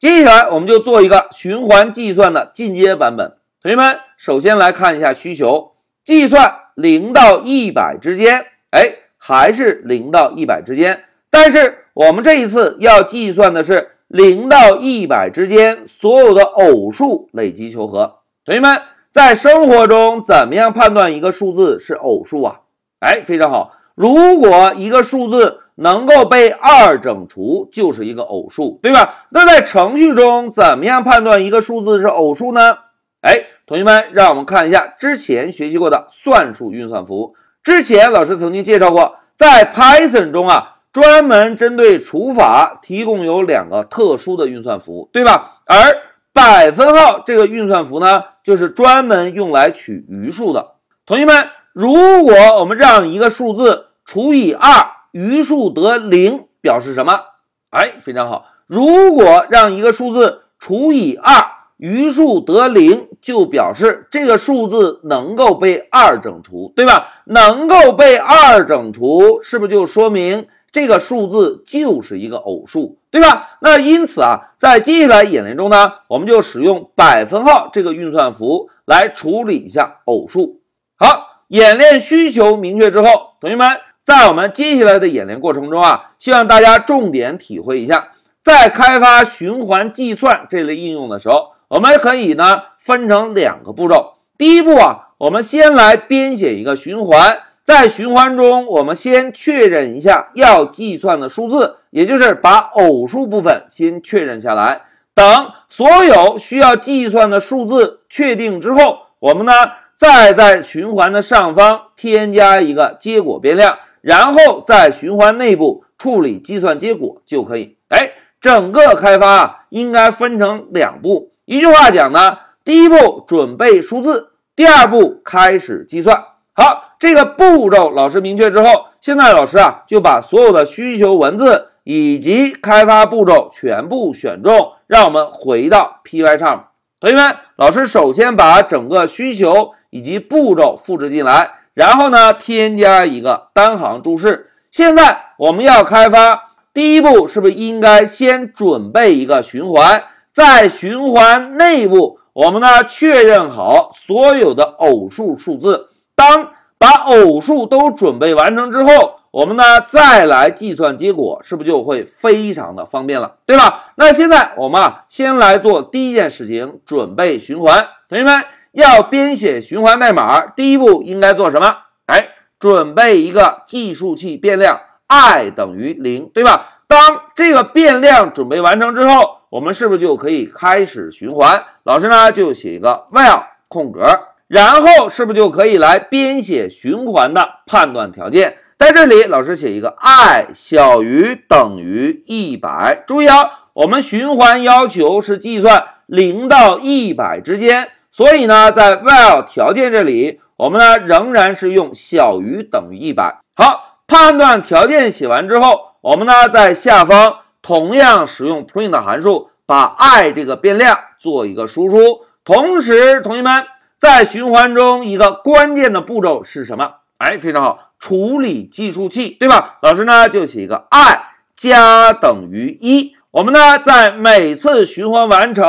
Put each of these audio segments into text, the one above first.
接下来我们就做一个循环计算的进阶版本。同学们，首先来看一下需求，计算零到一百之间，哎，还是零到一百之间，但是我们这一次要计算的是零到一百之间所有的偶数累积求和。同学们，在生活中怎么样判断一个数字是偶数啊？哎，非常好，如果一个数字能够被二整除，就是一个偶数，对吧？那在程序中怎么样判断一个数字是偶数呢？哎，同学们，让我们看一下之前学习过的算术运算符。之前老师曾经介绍过，在 Python 中啊，专门针对除法提供有两个特殊的运算符，对吧？而百分号这个运算符呢，就是专门用来取余数的。同学们，如果我们让一个数字除以二，余数得零，表示什么？哎，非常好。如果让一个数字除以二。余数得零，就表示这个数字能够被二整除，对吧？能够被二整除，是不是就说明这个数字就是一个偶数，对吧？那因此啊，在接下来演练中呢，我们就使用百分号这个运算符来处理一下偶数。好，演练需求明确之后，同学们在我们接下来的演练过程中啊，希望大家重点体会一下，在开发循环计算这类应用的时候。我们可以呢分成两个步骤。第一步啊，我们先来编写一个循环，在循环中，我们先确认一下要计算的数字，也就是把偶数部分先确认下来。等所有需要计算的数字确定之后，我们呢再在循环的上方添加一个结果变量，然后在循环内部处理计算结果就可以。哎，整个开发应该分成两步。一句话讲呢，第一步准备数字，第二步开始计算。好，这个步骤老师明确之后，现在老师啊就把所有的需求文字以及开发步骤全部选中，让我们回到 Pycharm。同学们，老师首先把整个需求以及步骤复制进来，然后呢添加一个单行注释。现在我们要开发，第一步是不是应该先准备一个循环？在循环内部，我们呢确认好所有的偶数数字。当把偶数都准备完成之后，我们呢再来计算结果，是不是就会非常的方便了，对吧？那现在我们啊先来做第一件事情，准备循环。同学们要编写循环代码，第一步应该做什么？哎，准备一个计数器变量 i 等于零，对吧？当这个变量准备完成之后，我们是不是就可以开始循环？老师呢就写一个 while 空格，然后是不是就可以来编写循环的判断条件？在这里，老师写一个 i 小于等于一百。注意啊，我们循环要求是计算零到一百之间，所以呢，在 while 条件这里，我们呢仍然是用小于等于一百。好，判断条件写完之后，我们呢在下方。同样使用 print 函数，把 i 这个变量做一个输出。同时，同学们在循环中一个关键的步骤是什么？哎，非常好，处理计数器，对吧？老师呢就写一个 i 加等于一。我们呢在每次循环完成、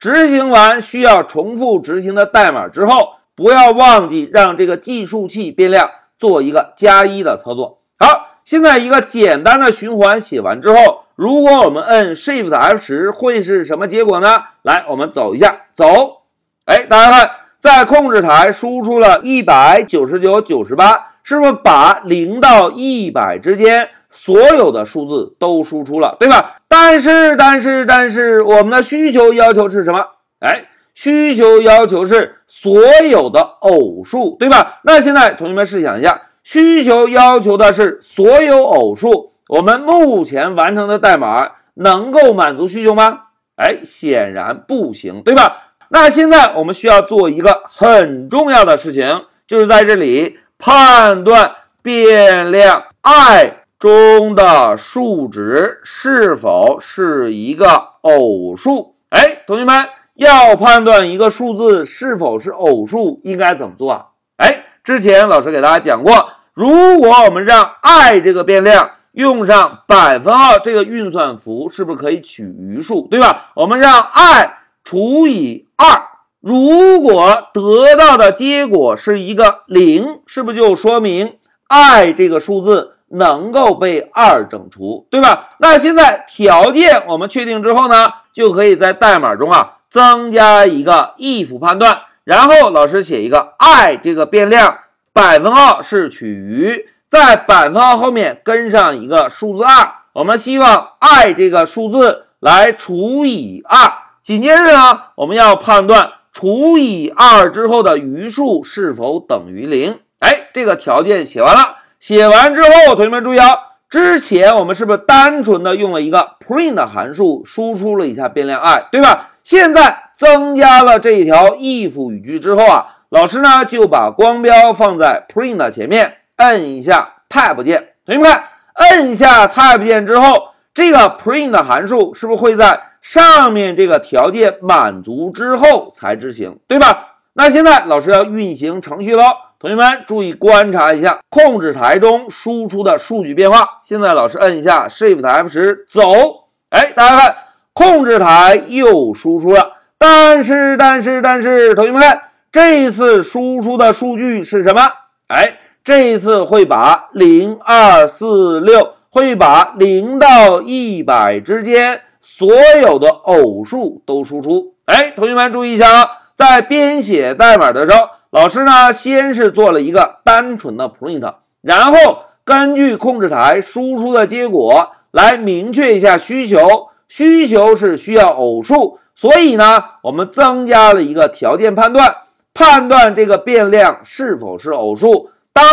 执行完需要重复执行的代码之后，不要忘记让这个计数器变量做一个加一的操作。好，现在一个简单的循环写完之后。如果我们摁 Shift F 十，会是什么结果呢？来，我们走一下，走。哎，大家看，在控制台输出了一百九十九、九十八，是不是把零到一百之间所有的数字都输出了，对吧？但是，但是，但是，我们的需求要求是什么？哎，需求要求是所有的偶数，对吧？那现在同学们试想一下，需求要求的是所有偶数。我们目前完成的代码能够满足需求吗？哎，显然不行，对吧？那现在我们需要做一个很重要的事情，就是在这里判断变量 i 中的数值是否是一个偶数。哎，同学们要判断一个数字是否是偶数，应该怎么做啊？哎，之前老师给大家讲过，如果我们让 i 这个变量用上百分号这个运算符，是不是可以取余数，对吧？我们让 i 除以二，如果得到的结果是一个零，是不是就说明 i 这个数字能够被二整除，对吧？那现在条件我们确定之后呢，就可以在代码中啊增加一个 if 判断，然后老师写一个 i 这个变量百分号是取余。在百分号后面跟上一个数字二，我们希望 i 这个数字来除以二。紧接着呢，我们要判断除以二之后的余数是否等于零。哎，这个条件写完了。写完之后，同学们注意啊，之前我们是不是单纯的用了一个 print 函数输出了一下变量 i，对吧？现在增加了这一条 if 语句之后啊，老师呢就把光标放在 print 前面。摁一下 Tab 键，同学们看，摁下 Tab 键之后，这个 print 函数是不是会在上面这个条件满足之后才执行，对吧？那现在老师要运行程序喽，同学们注意观察一下控制台中输出的数据变化。现在老师摁一下 Shift F10 走，哎，大家看，控制台又输出了，但是但是但是，同学们看，这一次输出的数据是什么？哎。这一次会把零二四六会把零到一百之间所有的偶数都输出。哎，同学们注意一下啊，在编写代码的时候，老师呢先是做了一个单纯的 print，然后根据控制台输出的结果来明确一下需求。需求是需要偶数，所以呢，我们增加了一个条件判断，判断这个变量是否是偶数。当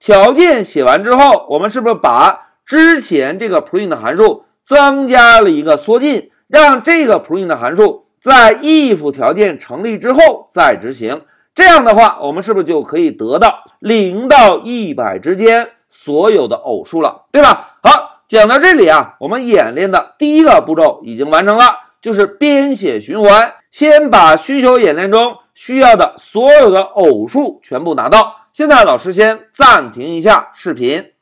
条件写完之后，我们是不是把之前这个 print 函数增加了一个缩进，让这个 print 函数在 if 条件成立之后再执行？这样的话，我们是不是就可以得到零到一百之间所有的偶数了，对吧？好，讲到这里啊，我们演练的第一个步骤已经完成了，就是编写循环，先把需求演练中需要的所有的偶数全部拿到。现在老师先暂停一下视频。